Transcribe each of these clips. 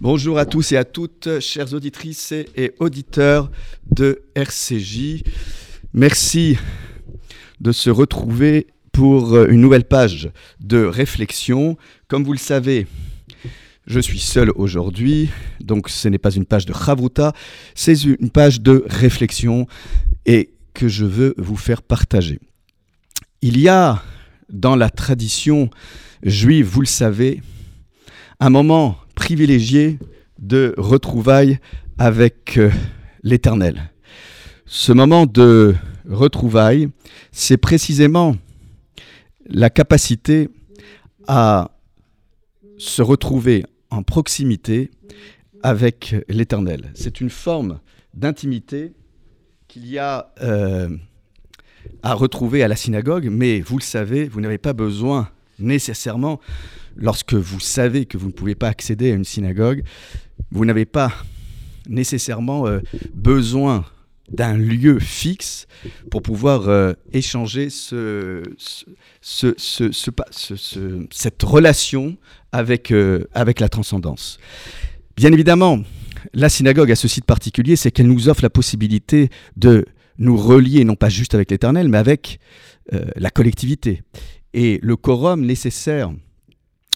Bonjour à tous et à toutes, chères auditrices et auditeurs de RCJ. Merci de se retrouver pour une nouvelle page de réflexion. Comme vous le savez, je suis seul aujourd'hui, donc ce n'est pas une page de Chavruta, c'est une page de réflexion et que je veux vous faire partager. Il y a dans la tradition juive, vous le savez, un moment privilégié de retrouvailles avec euh, l'Éternel. Ce moment de retrouvailles, c'est précisément la capacité à se retrouver en proximité avec l'Éternel. C'est une forme d'intimité qu'il y a euh, à retrouver à la synagogue, mais vous le savez, vous n'avez pas besoin nécessairement lorsque vous savez que vous ne pouvez pas accéder à une synagogue, vous n'avez pas nécessairement euh, besoin d'un lieu fixe pour pouvoir euh, échanger ce, cette relation avec, euh, avec la transcendance. Bien évidemment, la synagogue a ce site particulier, c'est qu'elle nous offre la possibilité de nous relier non pas juste avec l'Éternel, mais avec la collectivité. Et le quorum nécessaire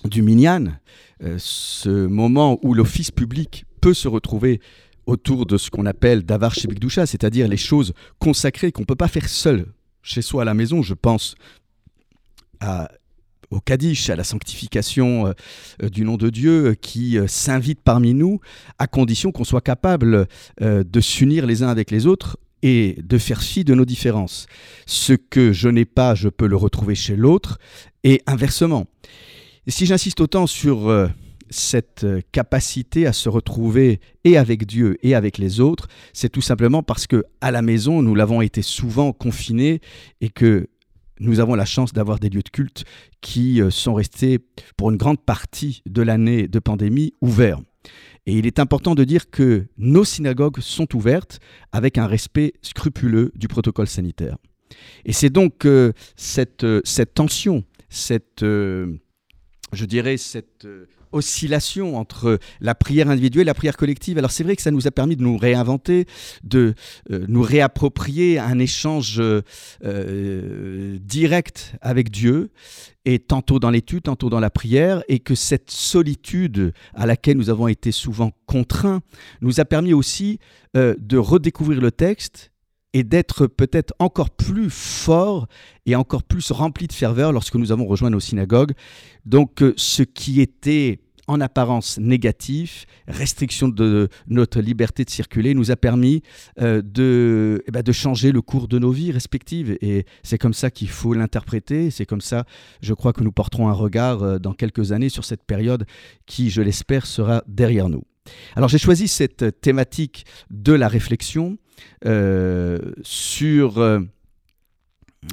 du Minyan, euh, ce moment où l'office public peut se retrouver autour de ce qu'on appelle Davar c'est-à-dire les choses consacrées qu'on ne peut pas faire seul chez soi à la maison. Je pense au Kaddish, à la sanctification euh, du nom de Dieu euh, qui s'invite parmi nous à condition qu'on soit capable de s'unir les uns avec les autres et de faire fi de nos différences. Ce que je n'ai pas, je peux le retrouver chez l'autre et inversement. Si j'insiste autant sur euh, cette euh, capacité à se retrouver et avec Dieu et avec les autres, c'est tout simplement parce que à la maison, nous l'avons été souvent confinés et que nous avons la chance d'avoir des lieux de culte qui euh, sont restés pour une grande partie de l'année de pandémie ouverts. Et il est important de dire que nos synagogues sont ouvertes avec un respect scrupuleux du protocole sanitaire. Et c'est donc cette, cette tension, cette je dirais, cette euh, oscillation entre la prière individuelle et la prière collective. Alors c'est vrai que ça nous a permis de nous réinventer, de euh, nous réapproprier un échange euh, direct avec Dieu, et tantôt dans l'étude, tantôt dans la prière, et que cette solitude à laquelle nous avons été souvent contraints nous a permis aussi de redécouvrir le texte et d'être peut-être encore plus fort et encore plus rempli de ferveur lorsque nous avons rejoint nos synagogues. Donc euh, ce qui était en apparence négatif, restriction de notre liberté de circuler, nous a permis euh, de, eh ben, de changer le cours de nos vies respectives. Et c'est comme ça qu'il faut l'interpréter. C'est comme ça, je crois, que nous porterons un regard euh, dans quelques années sur cette période qui, je l'espère, sera derrière nous. Alors j'ai choisi cette thématique de la réflexion sur, euh,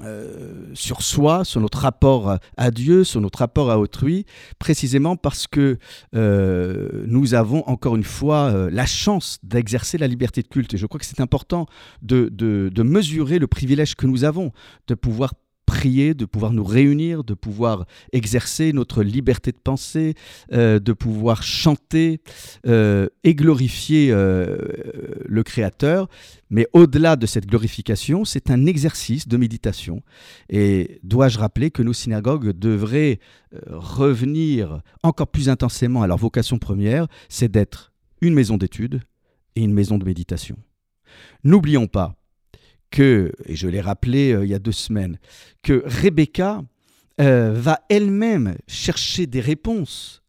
euh, sur soi, sur notre rapport à Dieu, sur notre rapport à autrui, précisément parce que nous avons encore une fois la chance d'exercer la liberté de culte. Et je crois que c'est important de, de mesurer le privilège que nous avons de pouvoir prier, de pouvoir nous réunir, de pouvoir exercer notre liberté de penser, euh, de pouvoir chanter euh, et glorifier euh, le Créateur. Mais au-delà de cette glorification, c'est un exercice de méditation. Et dois-je rappeler que nos synagogues devraient revenir encore plus intensément à leur vocation première, c'est d'être une maison d'études et une maison de méditation. N'oublions pas que, et je l'ai rappelé euh, il y a deux semaines, que Rebecca euh, va elle-même chercher des réponses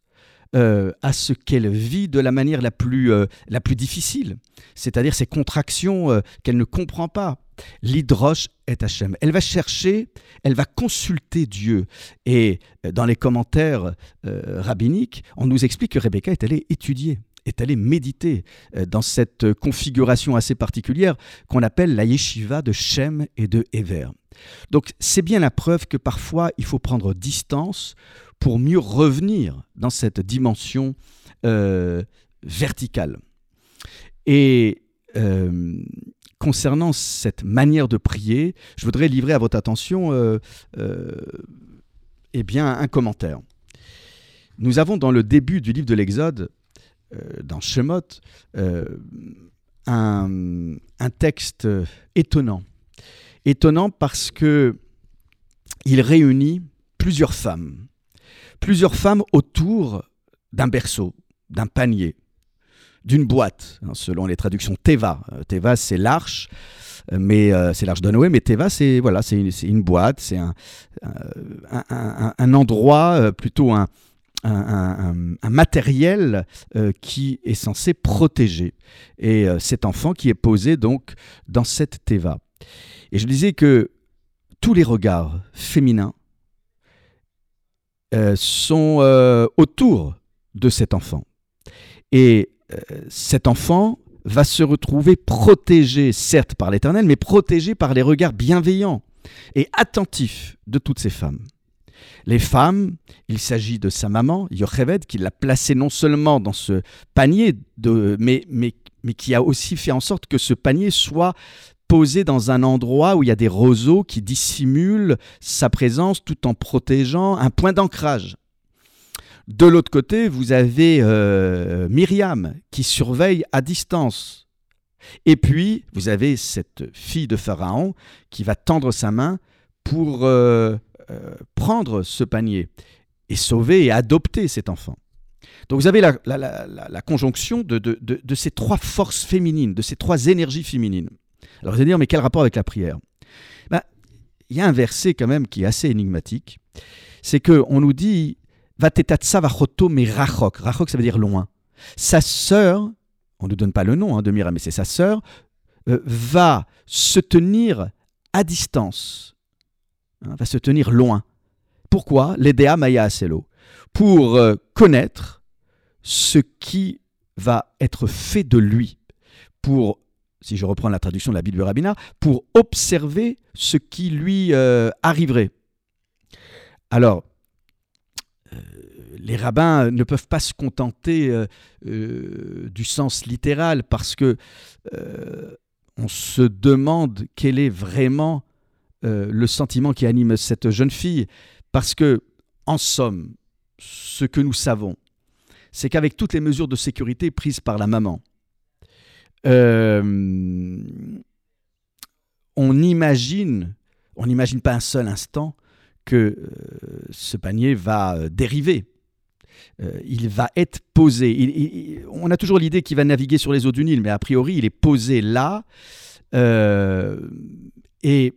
euh, à ce qu'elle vit de la manière la plus, la plus difficile, c'est-à-dire ces contractions qu'elle ne comprend pas. L'hydroche est Hachem. Elle va chercher, elle va consulter Dieu. Et dans les commentaires rabbiniques, on nous explique que Rebecca est allée étudier est allé méditer euh, dans cette configuration assez particulière qu'on appelle la yeshiva de Shem et de Ever. Donc c'est bien la preuve que parfois il faut prendre distance pour mieux revenir dans cette dimension euh, verticale. Et euh, concernant cette manière de prier, je voudrais livrer à votre attention eh bien, un commentaire. Nous avons dans le début du livre de l'Exode dans Shemot un, un, texte étonnant. Étonnant parce que il réunit plusieurs femmes. Plusieurs femmes autour d'un berceau, d'un panier, d'une boîte, hein, selon les traductions Teva. Euh, Teva, c'est l'arche, euh, mais euh, c'est l'arche de mais Teva, c'est voilà, une, boîte, c'est un, endroit, plutôt un, un, matériel qui est censé protéger. Et cet enfant qui est posé donc dans cette Teva. Et je disais que tous les regards féminins sont autour de cet enfant. Et euh, cet enfant va se retrouver protégé, certes par l'Éternel, mais protégé par les regards bienveillants et attentifs de toutes ces femmes. Les femmes, il s'agit de sa maman, Yocheved, qui l'a placé non seulement dans ce panier, de, mais, mais, mais qui a aussi fait en sorte que ce panier soit posé dans un endroit où il y a des roseaux qui dissimulent sa présence tout en protégeant un point d'ancrage. De l'autre côté, vous avez euh, Myriam qui surveille à distance. Et puis, vous avez cette fille de Pharaon qui va tendre sa main pour euh, prendre ce panier et sauver et adopter cet enfant. Donc vous avez la, conjonction de, ces trois forces féminines, de ces trois énergies féminines. Alors vous allez dire, mais quel rapport avec la prière? Ben, Il y a un verset quand même qui est assez énigmatique. C'est qu'on nous dit Vatetatsa mais Rachok. Rachok, ça veut dire loin. Sa sœur, on ne donne pas le nom hein, de Mira, mais c'est sa sœur, euh, va se tenir à distance, hein, va se tenir loin. Pourquoi L'Edea Maya Aselo. Pour euh, connaître ce qui va être fait de lui. Pour, si je reprends la traduction de la Bible de Rabina, pour observer ce qui lui euh, arriverait. Alors, les rabbins ne peuvent pas se contenter euh, euh, du sens littéral parce que euh, on se demande quel est vraiment le sentiment qui anime cette jeune fille parce que en somme ce que nous savons c'est qu'avec toutes les mesures de sécurité prises par la maman on imagine on n'imagine pas un seul instant que ce panier va dériver euh, il va être posé. on a toujours l'idée qu'il va naviguer sur les eaux du Nil, mais a priori, il est posé là. Euh, et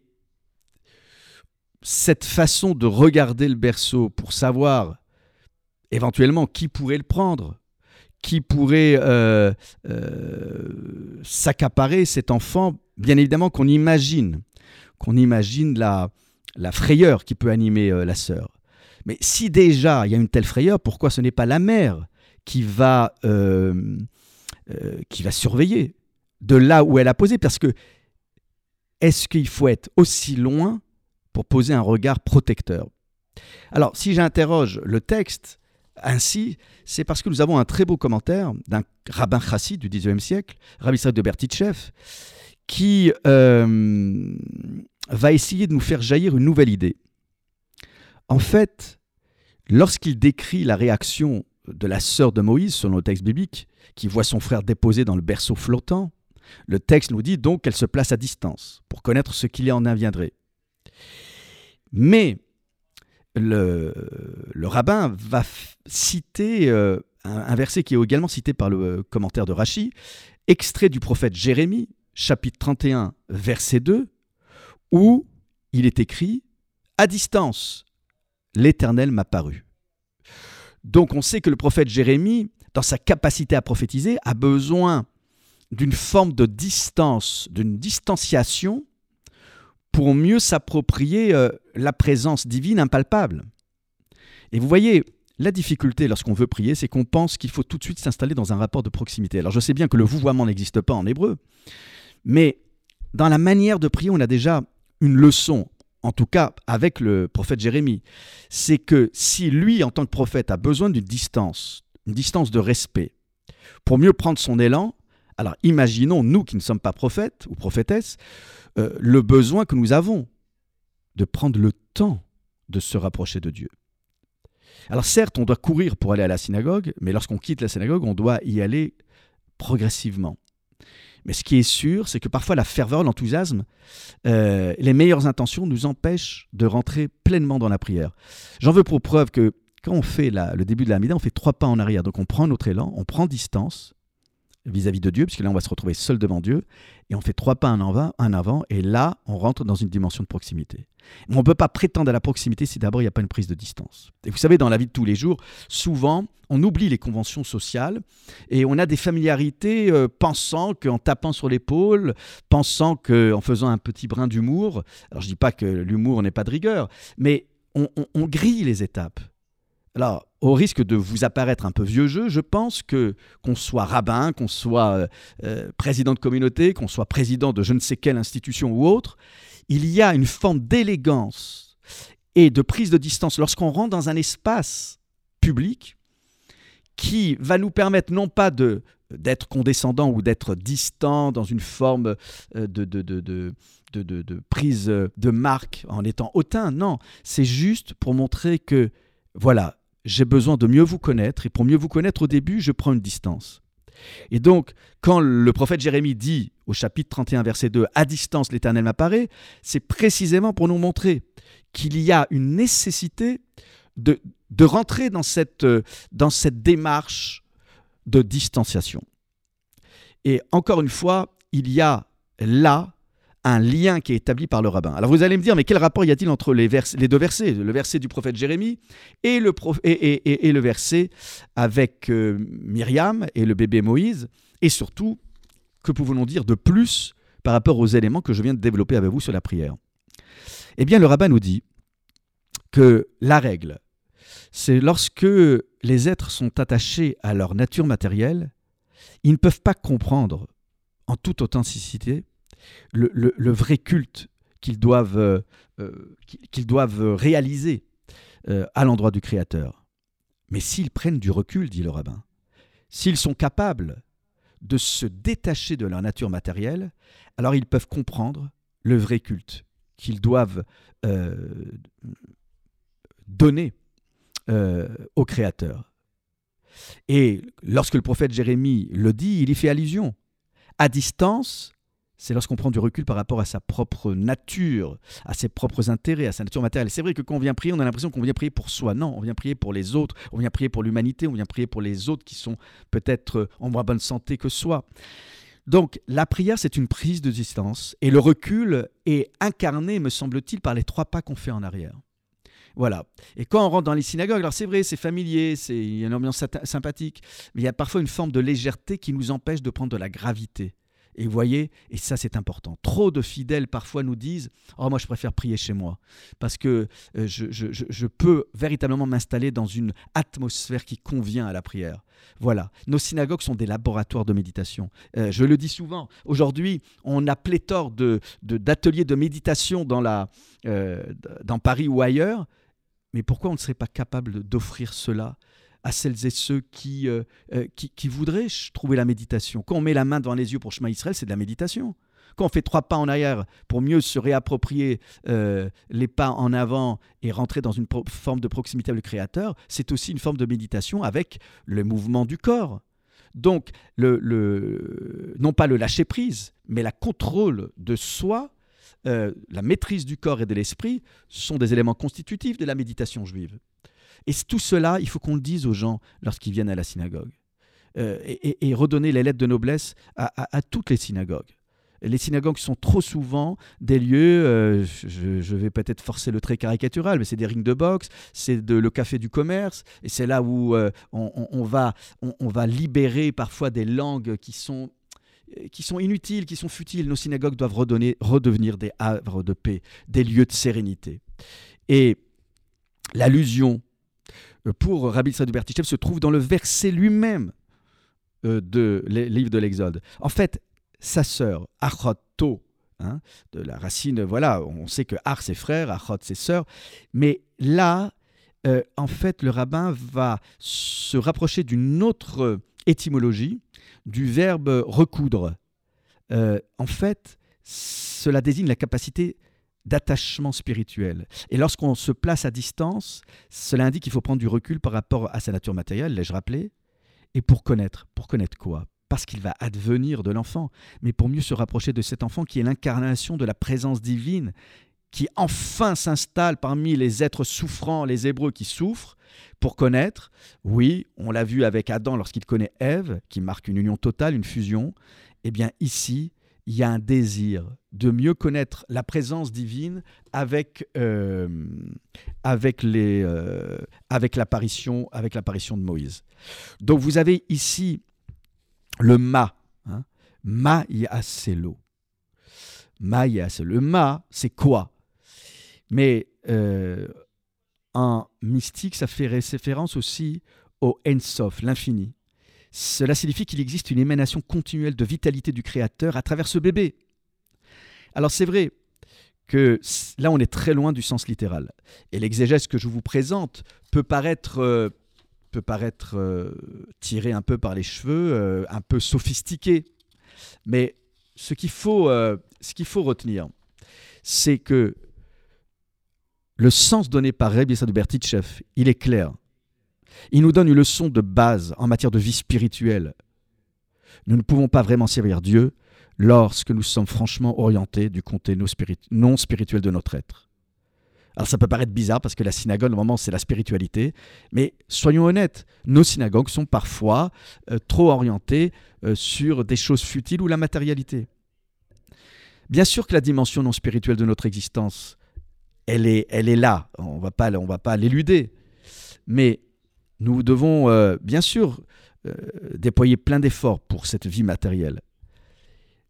cette façon de regarder le berceau pour savoir éventuellement qui pourrait le prendre, qui pourrait euh, s'accaparer cet enfant, bien évidemment qu'on imagine, qu'on imagine la, frayeur qui peut animer la sœur. Mais si déjà il y a une telle frayeur, pourquoi ce n'est pas la mère qui va, euh, euh, qui va surveiller de là où elle a posé? Parce que est-ce qu'il faut être aussi loin pour poser un regard protecteur Alors, si j'interroge le texte ainsi, c'est parce que nous avons un très beau commentaire d'un rabbin chassid du XIXe siècle, Rabbi Israël de Bertichev, qui euh, va essayer de nous faire jaillir une nouvelle idée. En fait, lorsqu'il décrit la réaction de la sœur de Moïse, selon le texte biblique, qui voit son frère déposé dans le berceau flottant, le texte nous dit donc qu'elle se place à distance pour connaître ce qu'il en inviendrait. Mais le, rabbin va citer euh, un, verset qui est également cité par le euh, commentaire de Rachi, extrait du prophète Jérémie, chapitre 31, verset 2, où il est écrit À distance, l'Éternel m'a paru. Donc on sait que le prophète Jérémie, dans sa capacité à prophétiser, a besoin d'une forme de distance, d'une distanciation pour mieux s'approprier euh, la présence divine impalpable. Et vous voyez, la difficulté lorsqu'on veut prier, c'est qu'on pense qu'il faut tout de suite s'installer dans un rapport de proximité. Alors je sais bien que le vouvoiement n'existe pas en hébreu, mais dans la manière de prier, on a déjà une leçon en tout cas avec le prophète Jérémie, c'est que si lui, en tant que prophète, a besoin d'une distance, une distance de respect, pour mieux prendre son élan, alors imaginons, nous qui ne sommes pas prophètes ou prophétesses, euh, le besoin que nous avons de prendre le temps de se rapprocher de Dieu. Alors certes, on doit courir pour aller à la synagogue, mais lorsqu'on quitte la synagogue, on doit y aller progressivement. Mais ce qui est sûr, c'est que parfois la ferveur, l'enthousiasme, euh, les meilleures intentions nous empêchent de rentrer pleinement dans la prière. J'en veux pour preuve que quand on fait le début de la Mida, on fait trois pas en arrière. Donc on prend notre élan, on prend distance, vis-à-vis de Dieu, puisque là on va se retrouver seul devant Dieu, et on fait trois pas en avant, avant et là on rentre dans une dimension de proximité. on ne peut pas prétendre à la proximité si d'abord il n'y a pas une prise de distance. Et vous savez, dans la vie de tous les jours, souvent on oublie les conventions sociales et on a des familiarités euh, pensant qu'en tapant sur l'épaule, pensant qu'en faisant un petit brin d'humour, alors je ne dis pas que l'humour n'est pas de rigueur, mais on grille les étapes. Alors, au risque de vous apparaître un peu vieux jeu, je pense que qu'on soit rabbin, qu'on soit euh, euh, président de communauté, qu'on soit président de je ne sais quelle institution ou autre, il y a une forme d'élégance et de prise de distance lorsqu'on rentre dans un espace public qui va nous permettre non pas d'être condescendant ou d'être distant dans une forme euh, de, de, prise de marque en étant hautain, non, c'est juste pour montrer que, voilà, j'ai besoin de mieux vous connaître, et pour mieux vous connaître au début, je prends une distance. Et donc, quand le prophète Jérémie dit au chapitre 31, verset 2, À distance l'Éternel m'apparaît, c'est précisément pour nous montrer qu'il y a une nécessité de, de rentrer dans cette, dans cette démarche de distanciation. Et encore une fois, il y a là un lien qui est établi par le rabbin. Alors vous allez me dire, mais quel rapport y a-t-il entre les, deux versets, le verset du prophète Jérémie et le, et, le verset avec euh, Myriam et le bébé Moïse? Et surtout, que pouvons-nous dire de plus par rapport aux éléments que je viens de développer avec vous sur la prière? Eh bien, le rabbin nous dit que la règle, c'est lorsque les êtres sont attachés à leur nature matérielle, ils ne peuvent pas comprendre en toute authenticité le, vrai culte qu'ils doivent, euh, euh, réaliser euh, à l'endroit du Créateur. Mais s'ils prennent du recul, dit le rabbin, s'ils sont capables de se détacher de leur nature matérielle, alors ils peuvent comprendre le vrai culte qu'ils doivent donner au Créateur. Et lorsque le prophète Jérémie le dit, il y fait allusion. À distance, c'est lorsqu'on prend du recul par rapport à sa propre nature, à ses propres intérêts, à sa nature matérielle. C'est vrai que quand on vient prier, on a l'impression qu'on vient prier pour soi. Non, on vient prier pour les autres, on vient prier pour l'humanité, on vient prier pour les autres qui sont peut-être en moins bonne santé que soi. Donc la prière, c'est une prise de distance, et le recul est incarné, me semble-t-il, par les trois pas qu'on fait en arrière. Voilà. Et quand on rentre dans les synagogues, alors c'est vrai, c'est familier, c'est, il y a une ambiance sympathique, mais il y a parfois une forme de légèreté qui nous empêche de prendre de la gravité. Et vous voyez, et ça c'est important, trop de fidèles parfois nous disent Oh, moi je préfère prier chez moi, parce que euh, je, peux véritablement m'installer dans une atmosphère qui convient à la prière. Voilà, nos synagogues sont des laboratoires de méditation. Euh, je le dis souvent, aujourd'hui on a pléthore d'ateliers de, méditation dans, la, euh, dans Paris ou ailleurs, mais pourquoi on ne serait pas capable d'offrir cela à celles et ceux qui, euh, euh, qui, voudraient trouver la méditation. Quand on met la main devant les yeux pour chemin Israël, c'est de la méditation. Quand on fait trois pas en arrière pour mieux se réapproprier euh, les pas en avant et rentrer dans une forme de proximité avec le Créateur, c'est aussi une forme de méditation avec le mouvement du corps. Donc, le, non pas le lâcher-prise, mais la contrôle de soi, la maîtrise du corps et de l'esprit sont des éléments constitutifs de la méditation juive. Et tout cela, il faut qu'on le dise aux gens lorsqu'ils viennent à la synagogue. Euh, et, redonner les lettres de noblesse à, toutes les synagogues. Les synagogues sont trop souvent des lieux, euh, je, vais peut-être forcer le trait caricatural, mais c'est des rings de boxe, c'est le café du commerce, et c'est là où euh, on, va, libérer parfois des langues qui sont inutiles, qui sont futiles. Nos synagogues doivent redevenir des havres de paix, des lieux de sérénité. Et l'allusion pour Rabbi Israël Bertichev se trouve dans le verset lui-même euh, de livre de l'Exode. En fait, sa sœur, Achoto, hein, de la racine, voilà, on sait que Ar c'est frère, Achot c'est sœur, mais là, euh, en fait, le rabbin va se rapprocher d'une autre étymologie, du verbe recoudre. en fait, cela désigne la capacité d'attachement spirituel. Et lorsqu'on se place à distance, cela indique qu'il faut prendre du recul par rapport à sa nature matérielle, l'ai-je rappelé? Et pour connaître, pour connaître quoi? Parce qu'il va advenir de l'enfant, mais pour mieux se rapprocher de cet enfant qui est l'incarnation de la présence divine, qui enfin s'installe parmi les êtres souffrants, les Hébreux qui souffrent, pour connaître, oui, on l'a vu avec Adam lorsqu'il connaît Ève, qui marque une union totale, une fusion, eh bien ici, il y a un désir de mieux connaître la présence divine avec, euh, avec, les, euh, avec l'apparition avec l'apparition de Moïse. Donc vous avez ici le ma, hein, ma yaselo. Ma Le ma, c'est quoi? Mais euh, en mystique, ça fait référence aussi au Ensof, l'infini. Cela signifie qu'il existe une émanation continuelle de vitalité du Créateur à travers ce bébé. Alors c'est vrai que là on est très loin du sens littéral. Et l'exégèse que je vous présente peut paraître, euh, euh, tiré un peu par les cheveux, euh, un peu sophistiqué. Mais ce qu'il faut, faut retenir, c'est que le sens donné par Bertichev, il est clair. Il nous donne une leçon de base en matière de vie spirituelle. Nous ne pouvons pas vraiment servir Dieu lorsque nous sommes franchement orientés du côté non spirituel de notre être. Alors ça peut paraître bizarre parce que la synagogue, normalement, c'est la spiritualité, mais soyons honnêtes, nos synagogues sont parfois euh, trop orientées euh, sur des choses futiles ou la matérialité. Bien sûr que la dimension non spirituelle de notre existence, elle est, elle est là, on ne va pas l'éluder, mais nous devons euh, bien sûr euh, déployer plein d'efforts pour cette vie matérielle.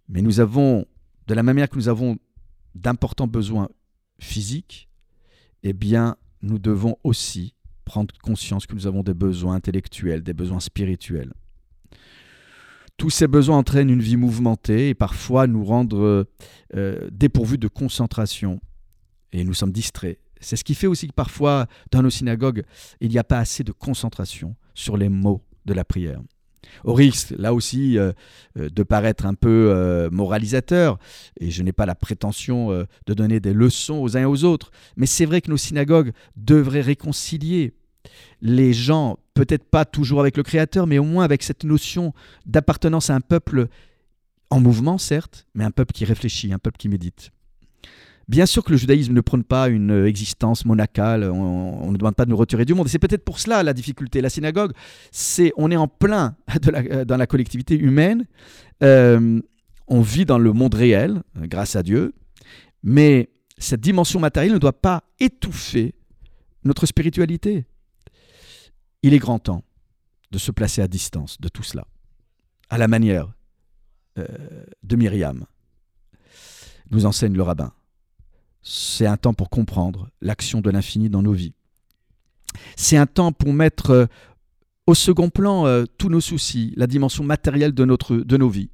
Mais nous avons, de la même manière que nous avons d'importants besoins physiques, eh bien, nous devons aussi prendre conscience que nous avons des besoins intellectuels, des besoins spirituels. Tous ces besoins entraînent une vie mouvementée et parfois nous rendent euh, dépourvus de concentration et nous sommes distraits. C'est ce qui fait aussi que parfois, dans nos synagogues, il n'y a pas assez de concentration sur les mots de la prière. Au risque, là aussi, euh, euh, de paraître un peu euh, moralisateur, et je n'ai pas la prétention de donner des leçons aux uns et aux autres, mais c'est vrai que nos synagogues devraient réconcilier les gens, peut-être pas toujours avec le Créateur, mais au moins avec cette notion d'appartenance à un peuple en mouvement, certes, mais un peuple qui réfléchit, un peuple qui médite. Bien sûr que le judaïsme ne prône pas une euh, existence monacale, on, ne demande pas de nous retirer du monde. C'est peut-être pour cela la difficulté. La synagogue, on est en plein euh, dans la collectivité humaine. Euh, on vit dans le monde réel, grâce à Dieu. Mais cette dimension matérielle ne doit pas étouffer notre spiritualité. Il est grand temps de se placer à distance de tout cela, à la manière de Myriam, nous enseigne le rabbin c'est un temps pour comprendre l'action de l'infini dans nos vies. C'est un temps pour mettre euh, au second plan euh, tous nos soucis, la dimension matérielle de, notre, de nos vies.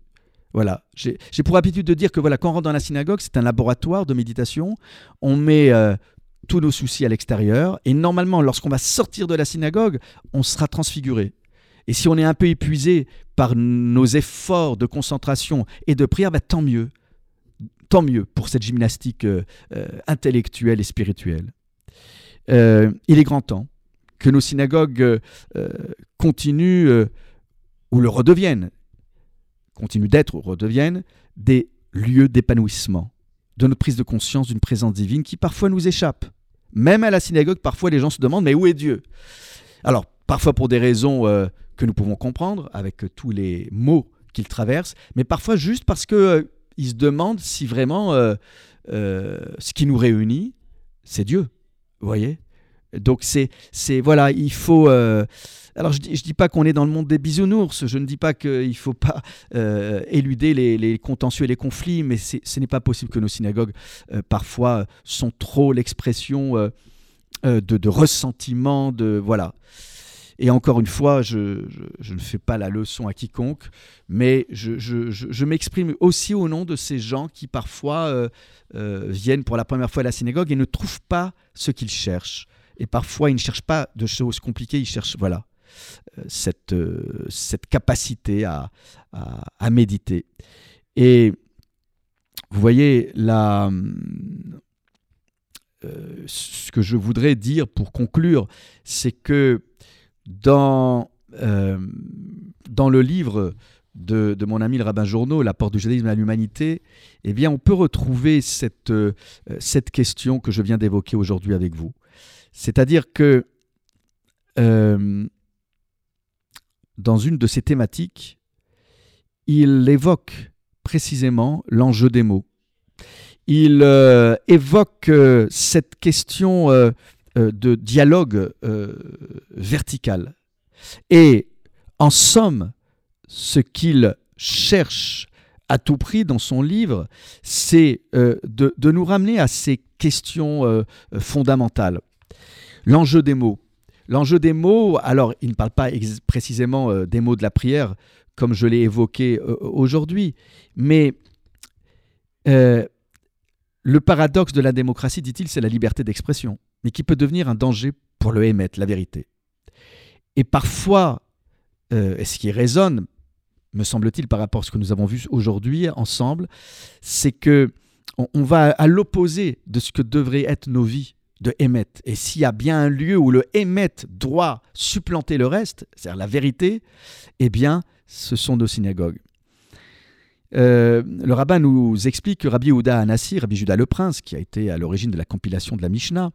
Voilà, j'ai pour habitude de dire que voilà, quand on rentre dans la synagogue, c'est un laboratoire de méditation. On met euh, tous nos soucis à l'extérieur et normalement, lorsqu'on va sortir de la synagogue, on sera transfiguré. Et si on est un peu épuisé par nos efforts de concentration et de prière, bah, tant mieux tant mieux pour cette gymnastique euh, euh, intellectuelle et spirituelle. Euh, il est grand temps que nos synagogues continuent ou le redeviennent, continuent d'être ou redeviennent des lieux d'épanouissement, de notre prise de conscience d'une présence divine qui parfois nous échappe. Même à la synagogue, parfois les gens se demandent mais où est Dieu? Alors, parfois pour des raisons que nous pouvons comprendre, avec tous les mots qu'il traverse, mais parfois juste parce que il se demande si vraiment euh, euh, ce qui nous réunit, c'est Dieu. Vous voyez? Donc c'est, c'est voilà, il faut. Euh, alors je ne dis, pas qu'on est dans le monde des bisounours, je ne dis pas qu'il ne faut pas éluder les, contentieux et les conflits, mais ce n'est pas possible que nos synagogues parfois sont trop l'expression de, de, ressentiment, de voilà. Et encore une fois, je, ne fais pas la leçon à quiconque, mais je, m'exprime aussi au nom de ces gens qui parfois euh, euh, viennent pour la première fois à la synagogue et ne trouvent pas ce qu'ils cherchent. Et parfois, ils ne cherchent pas de choses compliquées, ils cherchent, voilà, euh, cette, cette capacité à, à, méditer. Et vous voyez, la, ce que je voudrais dire pour conclure, c'est que dans, dans le livre de, mon ami le rabbin Journeau, l'apport du judaïsme à l'humanité, eh bien, on peut retrouver cette, cette question que je viens d'évoquer aujourd'hui avec vous. C'est-à-dire que dans une de ses thématiques, il évoque précisément l'enjeu des mots. Il euh, évoque euh, cette question euh, de dialogue vertical. Et en somme, ce qu'il cherche à tout prix dans son livre, c'est de, de, nous ramener à ces questions fondamentales. L'enjeu des mots. L'enjeu des mots, alors il ne parle pas précisément euh, des mots de la prière comme je l'ai évoqué euh, aujourd'hui, mais euh, le paradoxe de la démocratie, dit-il, c'est la liberté d'expression, mais qui peut devenir un danger pour le émettre, la vérité. Et parfois, et ce qui résonne, me semble-t-il, par rapport à ce que nous avons vu aujourd'hui ensemble, c'est que on va à l'opposé de ce que devraient être nos vies de Hémet. Et s'il y a bien un lieu où le Hémet doit supplanter le reste, c'est-à-dire la vérité, eh bien, ce sont nos synagogues. Euh, le rabbin nous explique que Rabbi Yehuda Anassi, Rabbi Judas le Prince, qui a été à l'origine de la compilation de la Mishnah,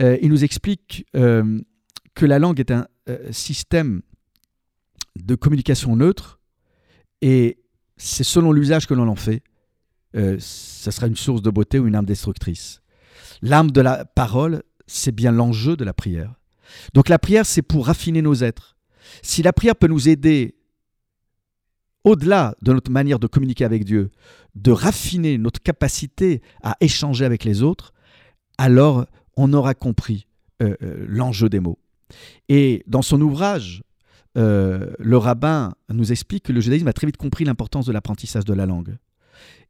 euh, il nous explique euh, que la langue est un système de communication neutre et c'est selon l'usage que l'on en fait. ça sera une source de beauté ou une âme destructrice. L'âme de la parole, c'est bien l'enjeu de la prière. Donc la prière, c'est pour raffiner nos êtres. Si la prière peut nous aider, au-delà de notre manière de communiquer avec Dieu, de raffiner notre capacité à échanger avec les autres, alors on aura compris euh, euh, l'enjeu des mots. Et dans son ouvrage, euh, le rabbin nous explique que le judaïsme a très vite compris l'importance de l'apprentissage de la langue.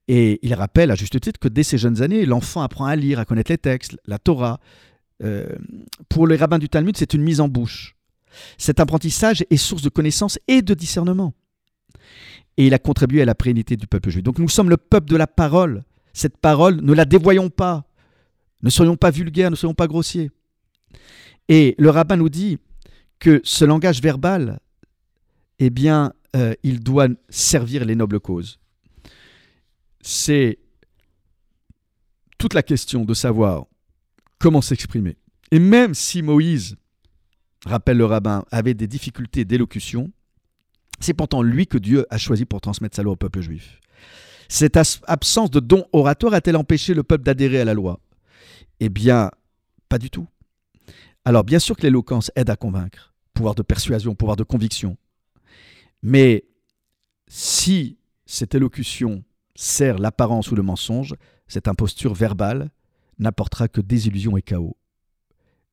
Et il rappelle à juste titre que dès ses jeunes années, l'enfant apprend à lire, à connaître les textes, la Torah. Pour les rabbins du Talmud, c'est une mise en bouche. Cet apprentissage est source de connaissance et de discernement. Et il a contribué à la pérennité du peuple juif. Donc nous sommes le peuple de la parole. Cette parole, ne la dévoyons pas. Ne soyons pas vulgaires, ne soyons pas grossiers. Et le rabbin nous dit que ce langage verbal, eh bien, euh, il doit servir les nobles causes c'est toute la question de savoir comment s'exprimer. Et même si Moïse, rappelle le rabbin, avait des difficultés d'élocution, c'est pourtant lui que Dieu a choisi pour transmettre sa loi au peuple juif. Cette absence de don oratoire a-t-elle empêché le peuple d'adhérer à la loi? Eh bien, pas du tout. Alors, bien sûr que l'éloquence aide à convaincre, pouvoir de persuasion, pouvoir de conviction. Mais si cette élocution sert l'apparence ou le mensonge, cette imposture verbale n'apportera que désillusion et chaos.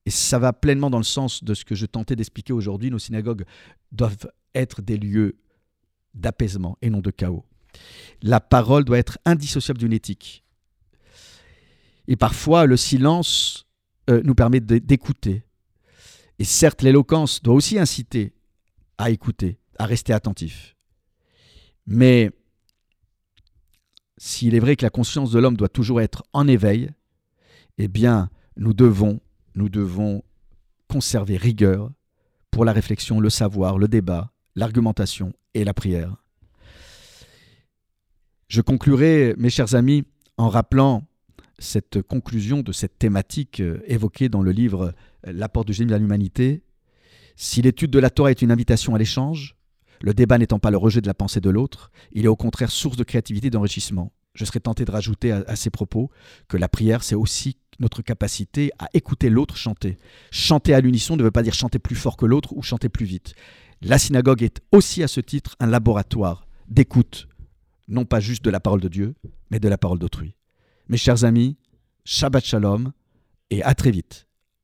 Et ça va pleinement dans le sens de ce que je tentais d'expliquer aujourd'hui. Nos synagogues doivent être des lieux d'apaisement et non de chaos. La parole doit être indissociable d'une éthique. Et parfois, le silence euh, nous permet d'écouter. Et certes, l'éloquence doit aussi inciter à écouter, à rester attentif. Mais s'il est vrai que la conscience de l'homme doit toujours être en éveil, eh bien, nous devons, nous devons conserver rigueur pour la réflexion, le savoir, le débat, l'argumentation et la prière. Je conclurai, mes chers amis, en rappelant cette conclusion de cette thématique euh, évoquée dans le livre euh, L'apport du génie de l'humanité. Si l'étude de la Torah est une invitation à l'échange, le débat n'étant pas le rejet de la pensée de l'autre, il est au contraire source de créativité et d'enrichissement. Je serais tenté de rajouter à, ces propos que la prière, c'est aussi notre capacité à écouter l'autre chanter. Chanter à l'unisson ne veut pas dire chanter plus fort que l'autre ou chanter plus vite. La synagogue est aussi à ce titre un laboratoire d'écoute, non pas juste de la parole de Dieu, mais de la parole d'autrui. Mes chers amis, Shabbat Shalom et à très vite.